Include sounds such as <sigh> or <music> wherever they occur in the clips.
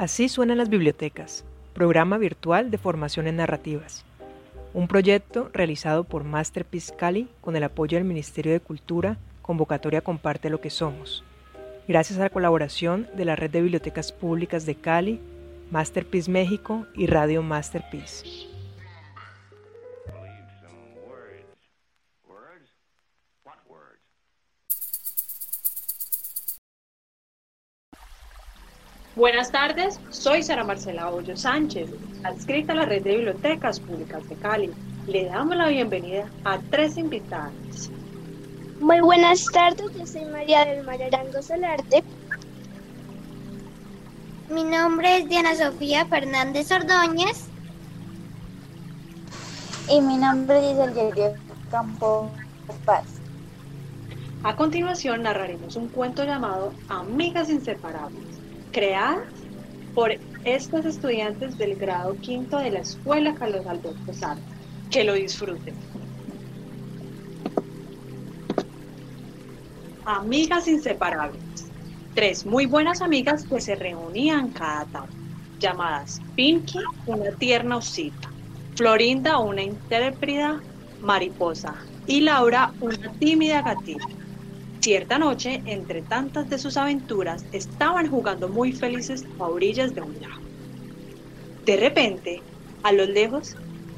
Así suenan las bibliotecas, programa virtual de formación en narrativas. Un proyecto realizado por Masterpiece Cali con el apoyo del Ministerio de Cultura, convocatoria Comparte lo que somos. Gracias a la colaboración de la Red de Bibliotecas Públicas de Cali, Masterpiece México y Radio Masterpiece. Buenas tardes, soy Sara Marcela Hoyo Sánchez, adscrita a la Red de Bibliotecas Públicas de Cali. Le damos la bienvenida a tres invitadas. Muy buenas tardes, yo soy María del Mar Arango Solarte. Mi nombre es Diana Sofía Fernández Ordóñez. Y mi nombre es Eliezer Campo Paz. A continuación narraremos un cuento llamado Amigas Inseparables creadas por estos estudiantes del grado quinto de la Escuela Carlos Alberto Sarta. Que lo disfruten. Amigas inseparables. Tres muy buenas amigas que se reunían cada tarde, llamadas Pinky, una tierna osita, Florinda, una intérprida mariposa, y Laura, una tímida gatita. Cierta noche, entre tantas de sus aventuras, estaban jugando muy felices a orillas de un lago. De repente, a lo lejos,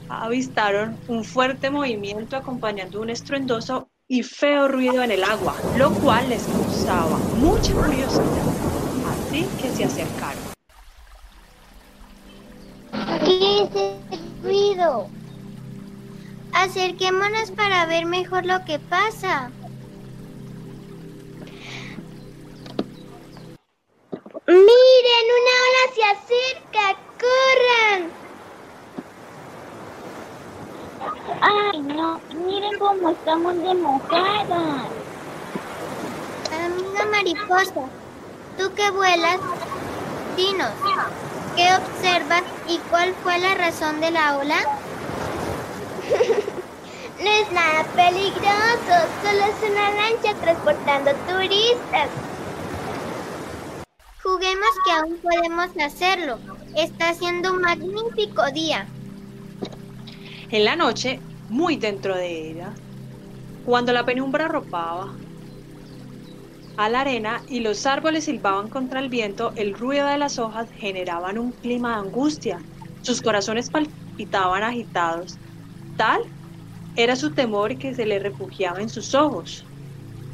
avistaron un fuerte movimiento acompañando un estruendoso y feo ruido en el agua, lo cual les causaba mucha curiosidad. Así que se acercaron. ¿Qué es ese ruido? Acerquémonos para ver mejor lo que pasa. ¡Miren! ¡Una ola se acerca! ¡Corran! ¡Ay, no! ¡Miren cómo estamos de mojadas! Amiga mariposa, tú que vuelas, dinos, ¿qué observas y cuál fue la razón de la ola? <laughs> no es nada peligroso, solo es una lancha transportando turistas. Juguemos que aún podemos hacerlo. Está siendo un magnífico día. En la noche, muy dentro de ella, cuando la penumbra arropaba a la arena y los árboles silbaban contra el viento, el ruido de las hojas generaban un clima de angustia. Sus corazones palpitaban agitados. Tal era su temor que se le refugiaba en sus ojos.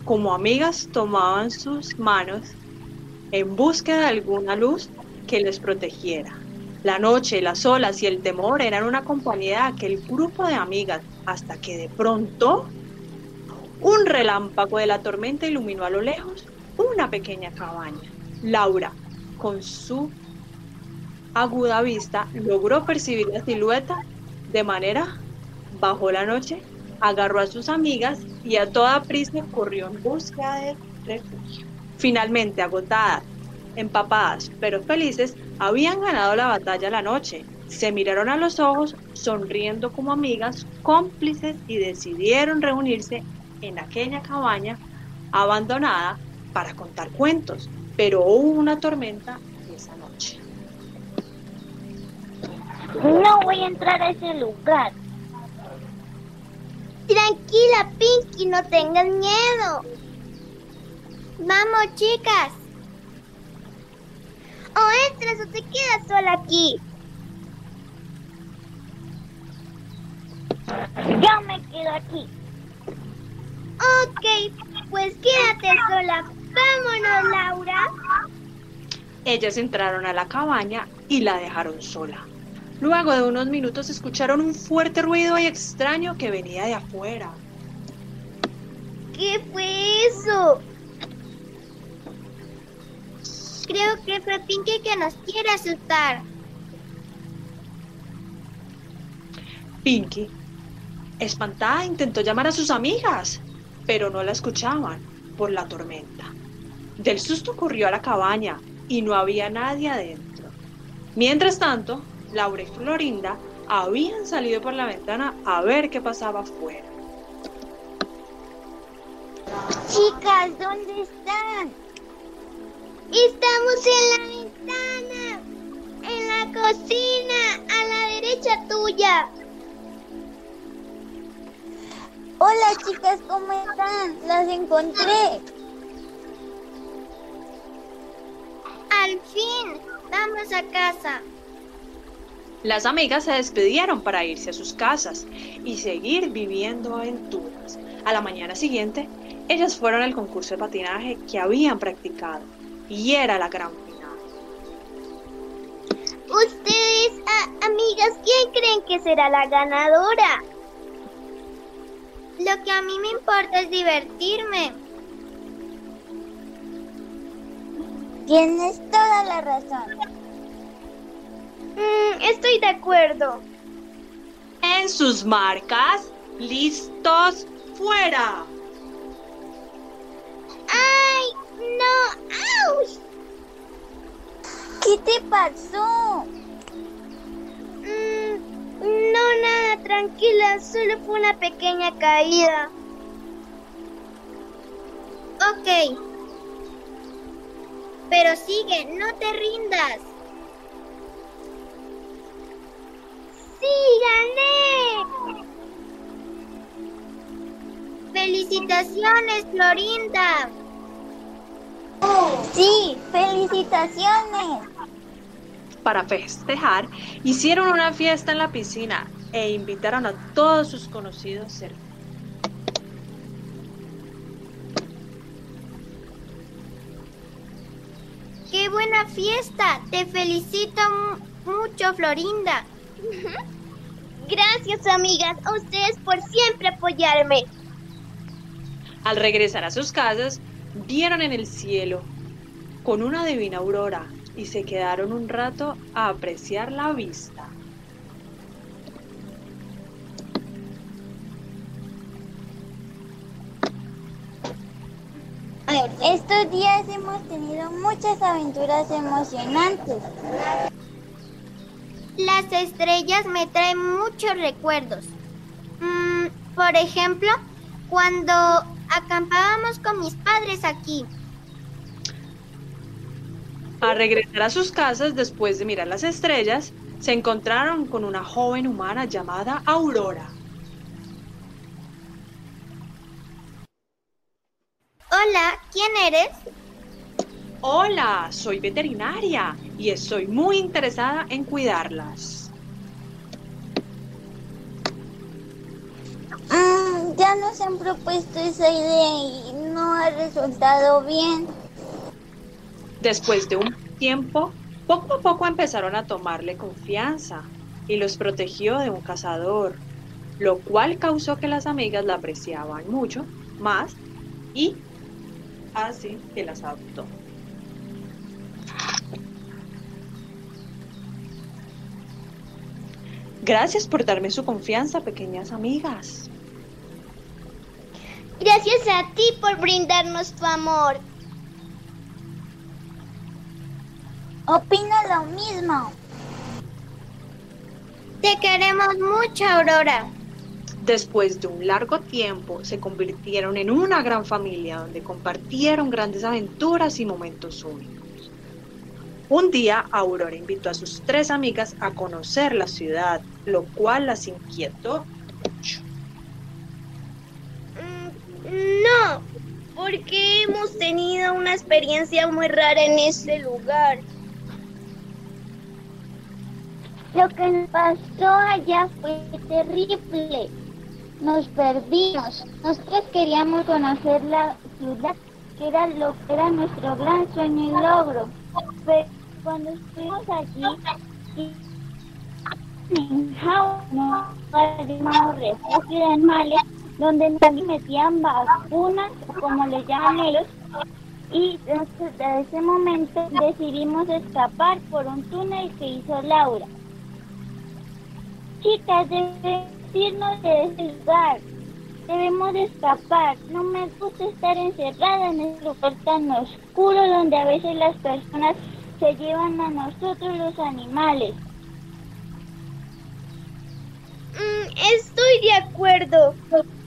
Como amigas tomaban sus manos en búsqueda de alguna luz que les protegiera. La noche, las olas y el temor eran una compañía de aquel grupo de amigas, hasta que de pronto un relámpago de la tormenta iluminó a lo lejos una pequeña cabaña. Laura, con su aguda vista, logró percibir la silueta de manera, bajo la noche, agarró a sus amigas y a toda prisa corrió en busca de refugio. Finalmente, agotadas, empapadas, pero felices, habían ganado la batalla la noche. Se miraron a los ojos, sonriendo como amigas, cómplices, y decidieron reunirse en aquella cabaña abandonada para contar cuentos. Pero hubo una tormenta esa noche. No voy a entrar a ese lugar. Tranquila, Pinky, no tengas miedo. Vamos, chicas. O entras o te quedas sola aquí. Yo me quedo aquí. Ok, pues quédate sola. Vámonos, Laura. Ellas entraron a la cabaña y la dejaron sola. Luego de unos minutos escucharon un fuerte ruido y extraño que venía de afuera. ¿Qué fue eso? Creo que fue Pinky que nos quiere asustar. Pinky, espantada, intentó llamar a sus amigas, pero no la escuchaban por la tormenta. Del susto corrió a la cabaña y no había nadie adentro. Mientras tanto, Laura y Florinda habían salido por la ventana a ver qué pasaba afuera. Chicas, ¿dónde están? Estamos en la ventana. Cocina, a la derecha tuya. Hola chicas, ¿cómo están? Las encontré. Al fin, vamos a casa. Las amigas se despidieron para irse a sus casas y seguir viviendo aventuras. A la mañana siguiente, ellas fueron al concurso de patinaje que habían practicado y era la gran final. Ustedes, a- amigas, ¿quién creen que será la ganadora? Lo que a mí me importa es divertirme. Tienes toda la razón. Mm, estoy de acuerdo. En sus marcas, listos, fuera. ¡Ay! ¡No! ¡Auch! ¿Qué te pasó? Mm, no, nada, tranquila, solo fue una pequeña caída. Ok. Pero sigue, no te rindas. ¡Sí, gané! Felicitaciones, Florinda. Sí, felicitaciones. Para festejar, hicieron una fiesta en la piscina e invitaron a todos sus conocidos cercanos. ¡Qué buena fiesta! Te felicito mu- mucho, Florinda. Gracias, amigas, a ustedes por siempre apoyarme. Al regresar a sus casas, vieron en el cielo con una divina aurora y se quedaron un rato a apreciar la vista. Estos días hemos tenido muchas aventuras emocionantes. Las estrellas me traen muchos recuerdos. Mm, por ejemplo, cuando acampábamos con mis padres aquí. Al regresar a sus casas después de mirar las estrellas, se encontraron con una joven humana llamada Aurora. Hola, ¿quién eres? Hola, soy veterinaria y estoy muy interesada en cuidarlas. Ya nos han propuesto esa idea y no ha resultado bien. Después de un tiempo, poco a poco empezaron a tomarle confianza y los protegió de un cazador, lo cual causó que las amigas la apreciaban mucho más y así que las adoptó. Gracias por darme su confianza, pequeñas amigas. Gracias a ti por brindarnos tu amor. Opino lo mismo. Te queremos mucho, Aurora. Después de un largo tiempo, se convirtieron en una gran familia donde compartieron grandes aventuras y momentos únicos. Un día, Aurora invitó a sus tres amigas a conocer la ciudad, lo cual las inquietó mucho. Mm, No, porque hemos tenido una experiencia muy rara en este lugar. Lo que nos pasó allá fue terrible. Nos perdimos. Nosotros queríamos conocer la ciudad, que era lo que era nuestro gran sueño y logro. Pero cuando estuvimos allí, en Jauno, llamado refugio de animales, donde nos metían vacunas, como le llaman ellos, y desde ese momento decidimos escapar por un túnel que hizo Laura. Chicas, debemos irnos de ese lugar. Debemos de escapar. No me gusta estar encerrada en ese lugar tan oscuro donde a veces las personas se llevan a nosotros los animales. Mm, estoy de acuerdo.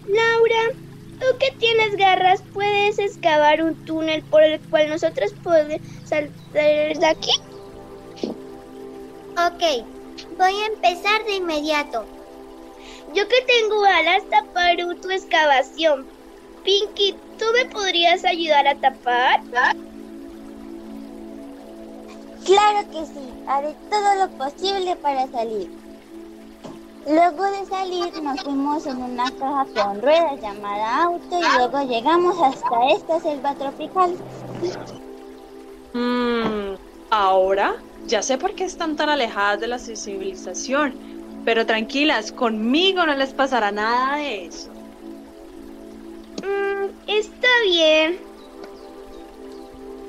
Laura, tú que tienes garras, ¿puedes excavar un túnel por el cual nosotros podemos salir de aquí? Ok, voy a empezar de inmediato. Yo que tengo alas taparé tu excavación. Pinky, ¿tú me podrías ayudar a tapar? Claro que sí, haré todo lo posible para salir. Luego de salir nos fuimos en una caja con ruedas llamada auto y luego llegamos hasta esta selva tropical. Mmm, ahora ya sé por qué están tan alejadas de la civilización, pero tranquilas, conmigo no les pasará nada de eso. Mmm, está bien.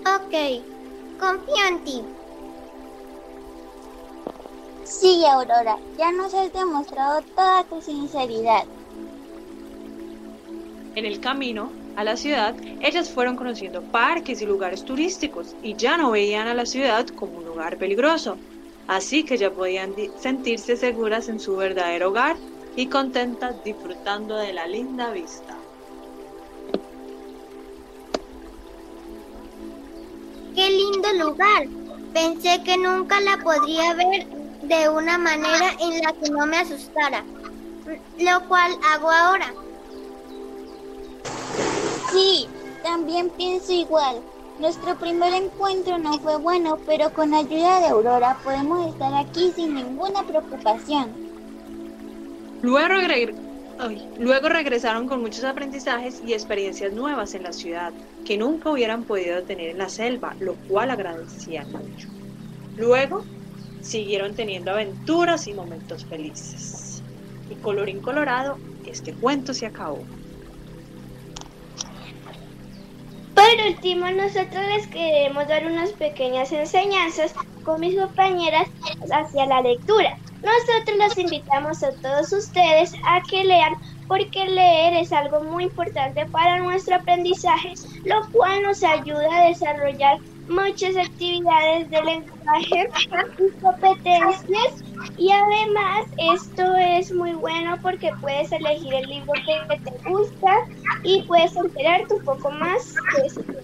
Ok, confío en ti. Sí, Aurora, ya nos has demostrado toda tu sinceridad. En el camino a la ciudad, ellas fueron conociendo parques y lugares turísticos y ya no veían a la ciudad como un lugar peligroso. Así que ya podían sentirse seguras en su verdadero hogar y contentas disfrutando de la linda vista. ¡Qué lindo lugar! Pensé que nunca la podría ver de una manera en la que no me asustara, lo cual hago ahora. Sí, también pienso igual. Nuestro primer encuentro no fue bueno, pero con ayuda de Aurora podemos estar aquí sin ninguna preocupación. Luego, luego regresaron con muchos aprendizajes y experiencias nuevas en la ciudad que nunca hubieran podido tener en la selva, lo cual agradecían mucho. Luego siguieron teniendo aventuras y momentos felices. Y colorín colorado, este cuento se acabó. Por último, nosotros les queremos dar unas pequeñas enseñanzas con mis compañeras hacia la lectura. Nosotros los invitamos a todos ustedes a que lean porque leer es algo muy importante para nuestro aprendizaje, lo cual nos ayuda a desarrollar muchas actividades de lenguaje y competencias y además esto es muy bueno porque puedes elegir el libro que te gusta y puedes enterarte un poco más de.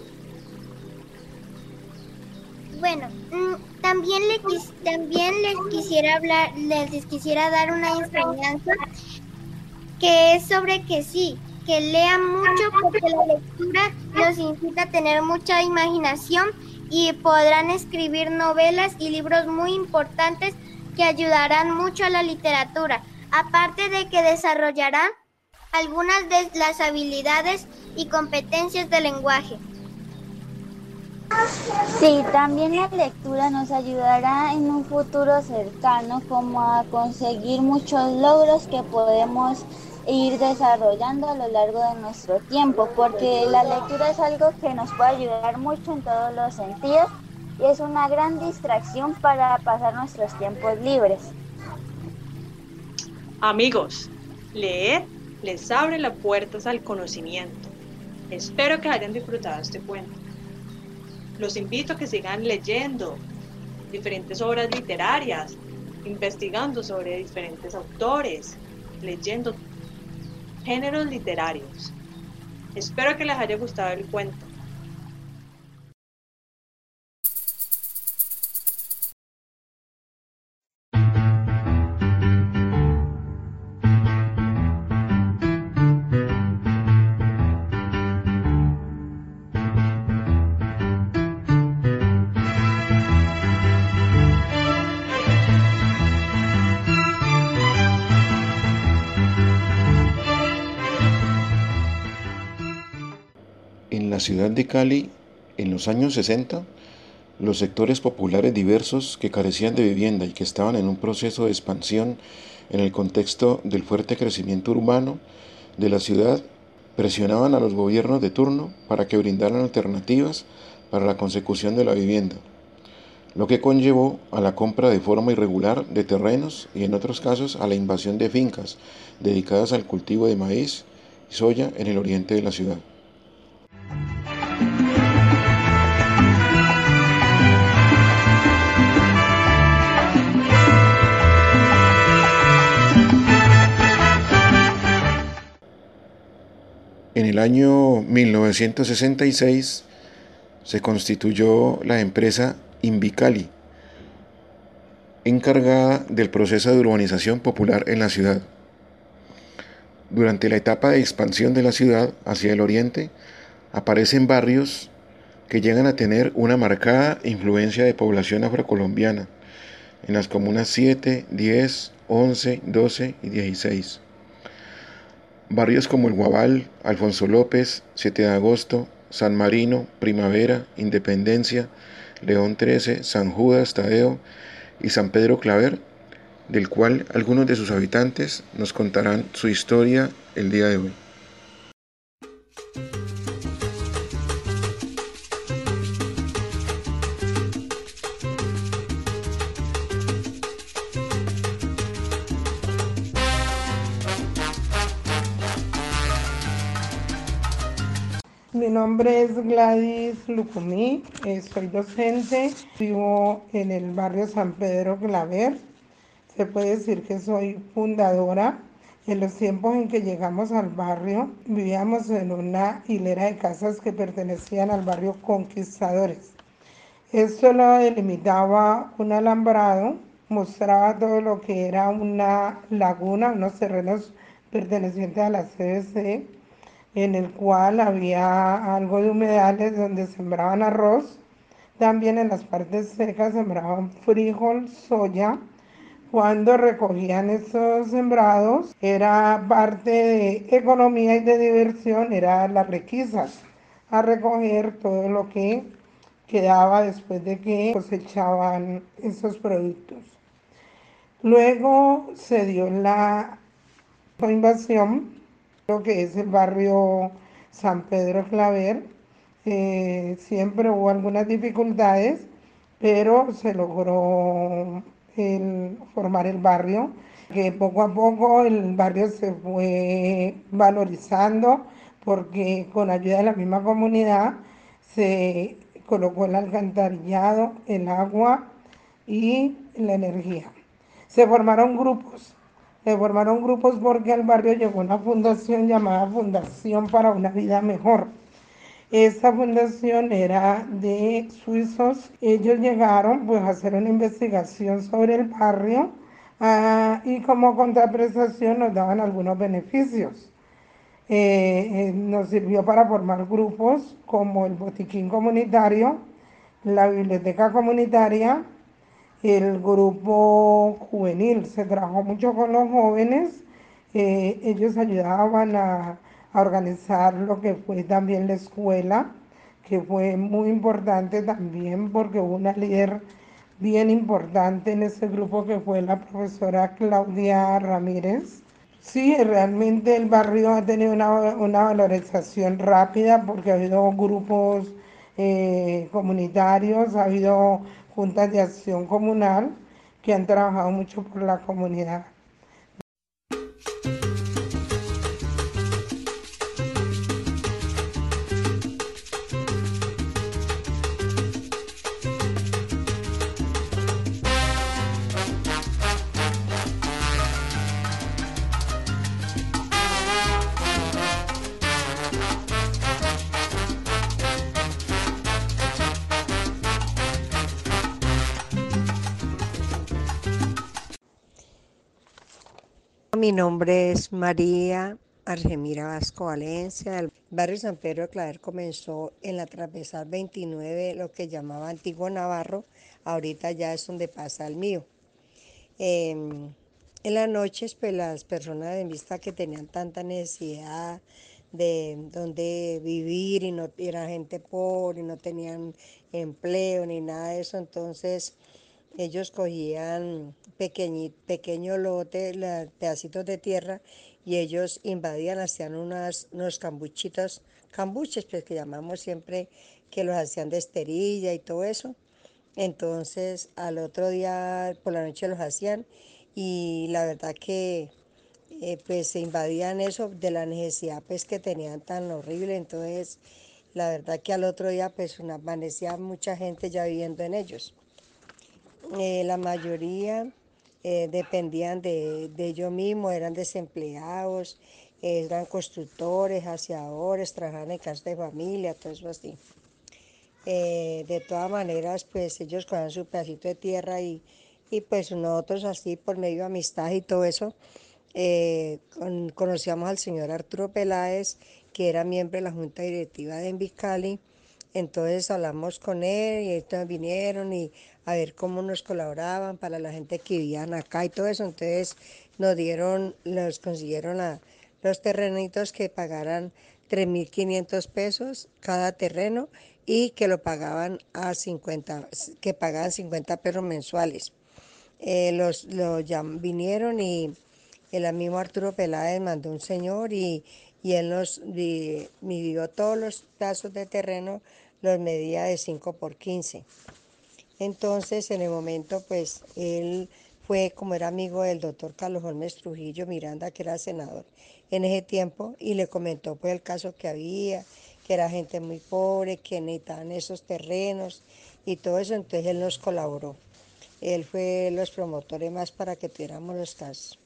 Bueno, mm, también, le, también les quisiera hablar, les quisiera dar una enseñanza que es sobre que sí, que lean mucho porque la lectura los incita a tener mucha imaginación y podrán escribir novelas y libros muy importantes que ayudarán mucho a la literatura, aparte de que desarrollarán algunas de las habilidades y competencias del lenguaje. Sí, también la lectura nos ayudará en un futuro cercano como a conseguir muchos logros que podemos ir desarrollando a lo largo de nuestro tiempo, porque la lectura es algo que nos puede ayudar mucho en todos los sentidos y es una gran distracción para pasar nuestros tiempos libres. Amigos, leer les abre las puertas al conocimiento. Espero que hayan disfrutado este cuento. Los invito a que sigan leyendo diferentes obras literarias, investigando sobre diferentes autores, leyendo géneros literarios. Espero que les haya gustado el cuento. Ciudad de Cali, en los años 60, los sectores populares diversos que carecían de vivienda y que estaban en un proceso de expansión en el contexto del fuerte crecimiento urbano de la ciudad presionaban a los gobiernos de turno para que brindaran alternativas para la consecución de la vivienda, lo que conllevó a la compra de forma irregular de terrenos y en otros casos a la invasión de fincas dedicadas al cultivo de maíz y soya en el oriente de la ciudad. En el año 1966 se constituyó la empresa Invicali, encargada del proceso de urbanización popular en la ciudad. Durante la etapa de expansión de la ciudad hacia el oriente, aparecen barrios que llegan a tener una marcada influencia de población afrocolombiana en las comunas 7, 10, 11, 12 y 16. Barrios como el Guabal, Alfonso López, 7 de agosto, San Marino, Primavera, Independencia, León 13, San Judas, Tadeo y San Pedro Claver, del cual algunos de sus habitantes nos contarán su historia el día de hoy. Mi nombre es Gladys Lucumí, eh, soy docente, vivo en el barrio San Pedro Claver. Se puede decir que soy fundadora. En los tiempos en que llegamos al barrio, vivíamos en una hilera de casas que pertenecían al barrio Conquistadores. Esto lo delimitaba un alambrado, mostraba todo lo que era una laguna, unos terrenos pertenecientes a la CBC en el cual había algo de humedales donde sembraban arroz. También en las partes secas sembraban frijol, soya. Cuando recogían esos sembrados, era parte de economía y de diversión, era las requisas, a recoger todo lo que quedaba después de que cosechaban esos productos. Luego se dio la invasión lo que es el barrio San Pedro Claver. Eh, siempre hubo algunas dificultades, pero se logró formar el barrio, que poco a poco el barrio se fue valorizando porque con ayuda de la misma comunidad se colocó el alcantarillado, el agua y la energía. Se formaron grupos se formaron grupos porque al barrio llegó una fundación llamada Fundación para una Vida Mejor. Esta fundación era de suizos. Ellos llegaron pues, a hacer una investigación sobre el barrio ah, y como contraprestación nos daban algunos beneficios. Eh, eh, nos sirvió para formar grupos como el botiquín comunitario, la biblioteca comunitaria, el grupo juvenil. Se trabajó mucho con los jóvenes. Eh, ellos ayudaban a, organizar lo que fue también la escuela, que fue muy importante también porque hubo una líder bien importante en ese grupo que fue la profesora Claudia Ramírez. Sí, realmente el barrio ha tenido una, valorización rápida porque ha habido grupos eh, comunitarios, ha habido juntas de acción comunal que han trabajado mucho por la comunidad. Mi nombre es María Argemira Vasco Valencia. El barrio San Pedro de Claver comenzó en la transversal 29, lo que llamaba Antiguo Navarro. Ahorita ya es donde pasa el mío. Em, en las noches, pues las personas en vista que tenían tanta necesidad de donde vivir y no era gente pobre y no tenían empleo ni nada de eso, entonces ellos cogían pequeño, pequeño lote, pedacitos de tierra, y ellos invadían, hacían unas, unos cambuchitos, cambuches, pues que llamamos siempre, que los hacían de esterilla y todo eso. Entonces al otro día por la noche los hacían y la verdad que eh, pues se invadían eso de la necesidad pues que tenían tan horrible. Entonces la verdad que al otro día pues amanecía mucha gente ya viviendo en ellos. Eh, la mayoría eh, dependían de, ellos mismos, eran desempleados, eran constructores, aseadores, trabajaban en casa de familia, todo eso así. Eh, de todas maneras, pues ellos cogían su pedacito de tierra y, y pues nosotros así por medio de amistad y todo eso, eh, conocíamos al señor Arturo Peláez, que era miembro de la Junta Directiva de Envicali, entonces hablamos con él y ellos vinieron y a ver cómo nos colaboraban para la gente que vivían acá y todo eso, entonces nos dieron, nos consiguieron a los terrenitos que pagaran 3.500 pesos cada terreno y que lo pagaban a 50, que pagaban 50 pesos mensuales. Eh, los, vinieron y el mismo Arturo Peláez mandó un señor y, y él nos midió todos los tazos de terreno, los medía de 5 por 15. Entonces, en el momento, pues, él fue, como era amigo del doctor Carlos Holmes Trujillo Miranda, que era senador en ese tiempo, y le comentó pues el caso que había, que era gente muy pobre, que necesitaban esos terrenos y todo eso, entonces él nos colaboró. Él fue los promotores más para que tuviéramos los casos.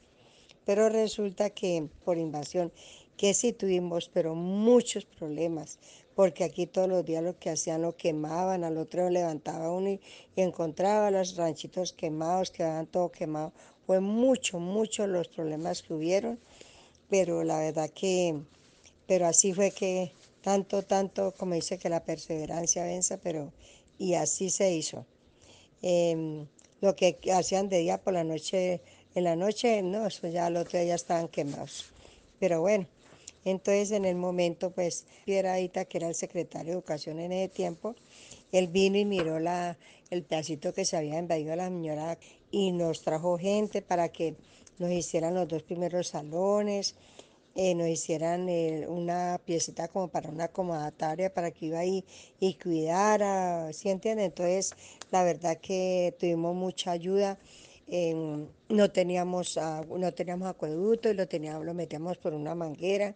Pero resulta que por invasión, que sí tuvimos, pero muchos problemas, porque aquí todos los días lo que hacían lo quemaban, al otro levantaba uno y, encontraba los ranchitos quemados, quedaban todo quemado. Fue mucho, mucho los problemas que hubieron, pero la verdad que, pero así fue que tanto, tanto, como dice que la perseverancia vence, pero y así se hizo. Em, lo que hacían de día por la noche, en la noche, no, eso ya al otro día ya estaban quemados. Pero bueno, entonces en el momento, pues, Pieradita, que era el secretario de Educación en ese tiempo, él vino y miró la, el pedacito que se había invadido a la señora y nos trajo gente para que nos hicieran los dos primeros salones, eh, nos hicieran eh, una piecita como para una acomodataria para que iba ahí y cuidara, ¿sí entienden? Entonces, la verdad que tuvimos mucha ayuda. No teníamos no teníamos acueducto y lo teníamos lo metíamos por una manguera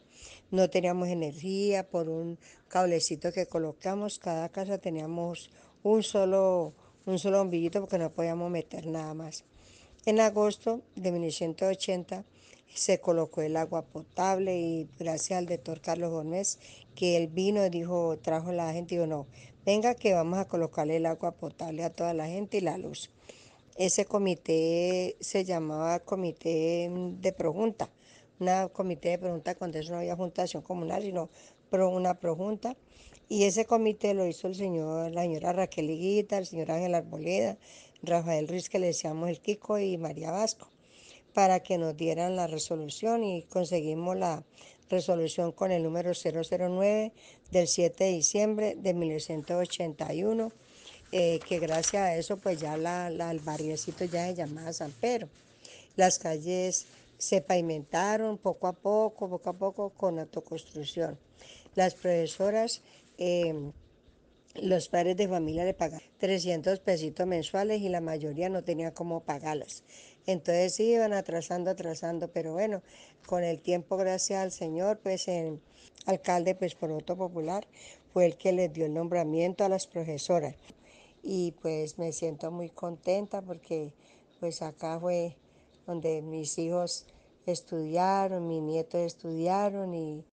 no teníamos energía por un cablecito que colocamos cada casa teníamos un solo un solo bombillito porque no podíamos meter nada más en agosto de 1980 se colocó el agua potable y gracias al doctor Carlos Gómez que él vino y dijo, trajo la gente y dijo, no, venga que vamos a colocarle el agua potable a toda la gente y la luz. Ese comité se llamaba Comité de Pregunta, una comité de pregunta cuando eso no había juntación comunal, sino una pregunta. Y ese comité lo hizo el señor, la señora Raquel Higuita, el señor Ángel Arboleda, Rafael Ruiz, que le decíamos el Kiko, y María Vasco para que nos dieran la resolución y conseguimos la resolución con el número 009 del 7 de diciembre de 1981, eh, que gracias a eso pues ya la, el barriecito ya se llamaba San Pedro. Las calles se pavimentaron poco a poco, poco a poco con autoconstrucción. Las profesoras... Eh, los padres de familia le pagaban 300 pesitos mensuales y la mayoría no tenía cómo pagarlas. Entonces iban atrasando, atrasando, pero bueno, con el tiempo, gracias al Señor, pues el alcalde, pues por voto popular, fue el que les dio el nombramiento a las profesoras. Y pues me siento muy contenta porque pues acá fue donde mis hijos estudiaron, mis nietos estudiaron y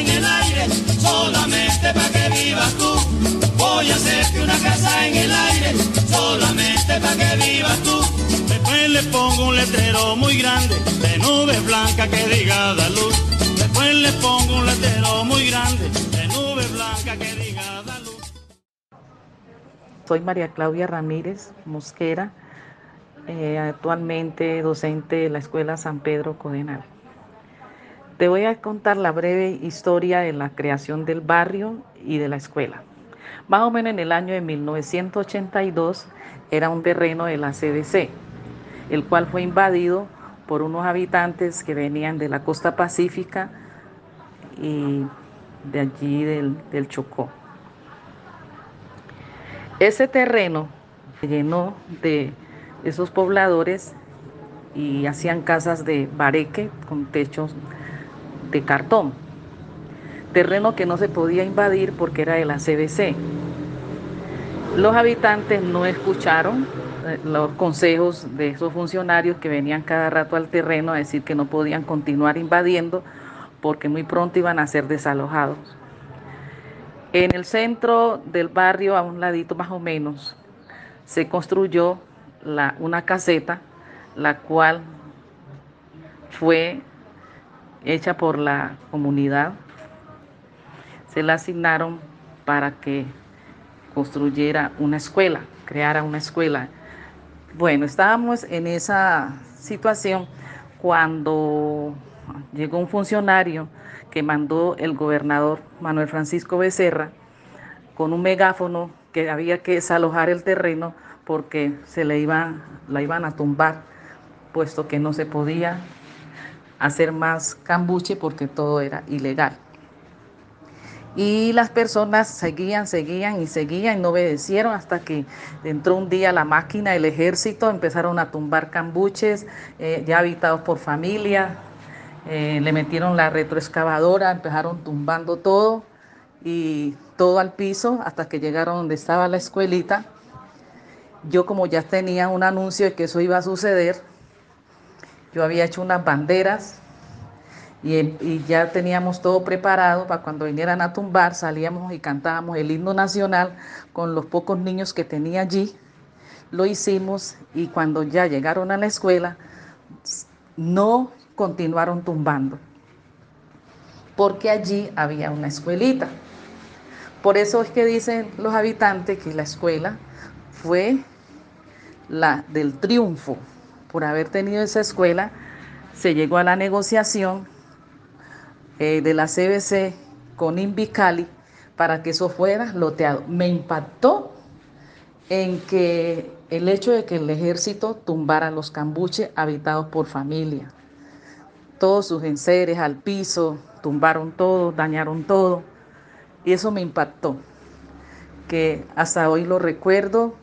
en el aire, solamente para que vivas tú. Voy a hacerte una casa en el aire, solamente para que vivas tú. Después le pongo un letrero muy grande, de nubes blancas que diga da luz. Después le pongo un letrero muy grande, de nubes blancas que diga da luz. Soy María Claudia Ramírez Mosquera, eh, actualmente docente de la Escuela San Pedro Codenal. Te voy a contar la breve historia de la creación del barrio y de la escuela. Más o menos en el año de 1982 era un terreno de la CDC, el cual fue invadido por unos habitantes que venían de la costa pacífica y de allí del, del Chocó. Ese terreno se llenó de esos pobladores y hacían casas de bareque con techos de cartón, terreno que no se podía invadir porque era de la CBC. Los habitantes no escucharon los consejos de esos funcionarios que venían cada rato al terreno a decir que no podían continuar invadiendo porque muy pronto iban a ser desalojados. En el centro del barrio, a un ladito más o menos, se construyó una caseta, la cual fue hecha por la comunidad. Se la asignaron para que construyera una escuela, creara una escuela. Bueno, estábamos en esa situación cuando llegó un funcionario que mandó el gobernador Manuel Francisco Becerra con un megáfono que había que desalojar el terreno porque se le iban, la iban a tumbar, puesto que no se podía hacer más cambuche porque todo era ilegal. Y las personas seguían, seguían y seguían y no obedecieron hasta que entró un día la máquina, el ejército, empezaron a tumbar cambuches eh, ya habitados por familia, eh, le metieron la retroexcavadora, empezaron tumbando todo y todo al piso hasta que llegaron donde estaba la escuelita. Yo como ya tenía un anuncio de que eso iba a suceder, yo había hecho unas banderas y, ya teníamos todo preparado para cuando vinieran a tumbar, salíamos y cantábamos el himno nacional con los pocos niños que tenía allí. Lo hicimos y cuando ya llegaron a la escuela, no continuaron tumbando, porque allí había una escuelita. Por eso es que dicen los habitantes que la escuela fue la del triunfo. Por haber tenido esa escuela, se llegó a la negociación eh, de la CBC con Invicali para que eso fuera loteado. Me impactó en que el hecho de que el ejército tumbara los cambuches habitados por familia. Todos sus enseres al piso, tumbaron todo, dañaron todo. Y eso me impactó, que hasta hoy lo recuerdo,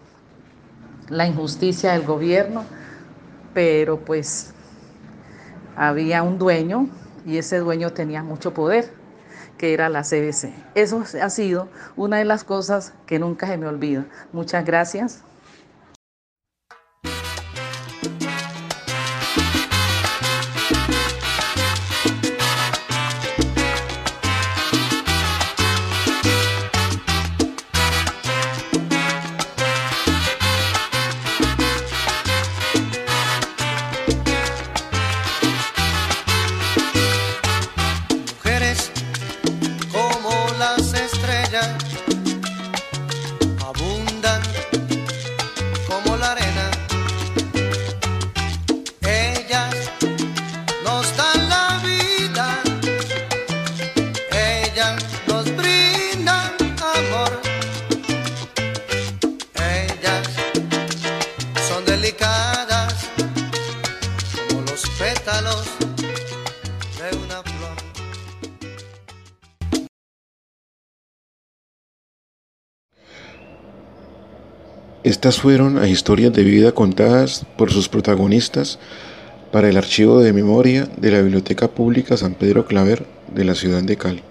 la injusticia del gobierno, pero pues había un dueño y ese dueño tenía mucho poder, que era la CBC. Eso ha sido una de las cosas que nunca se me olvida. Muchas gracias. Estas fueron a historias de vida contadas por sus protagonistas para el archivo de memoria de la Biblioteca Pública San Pedro Claver de la ciudad de Cali.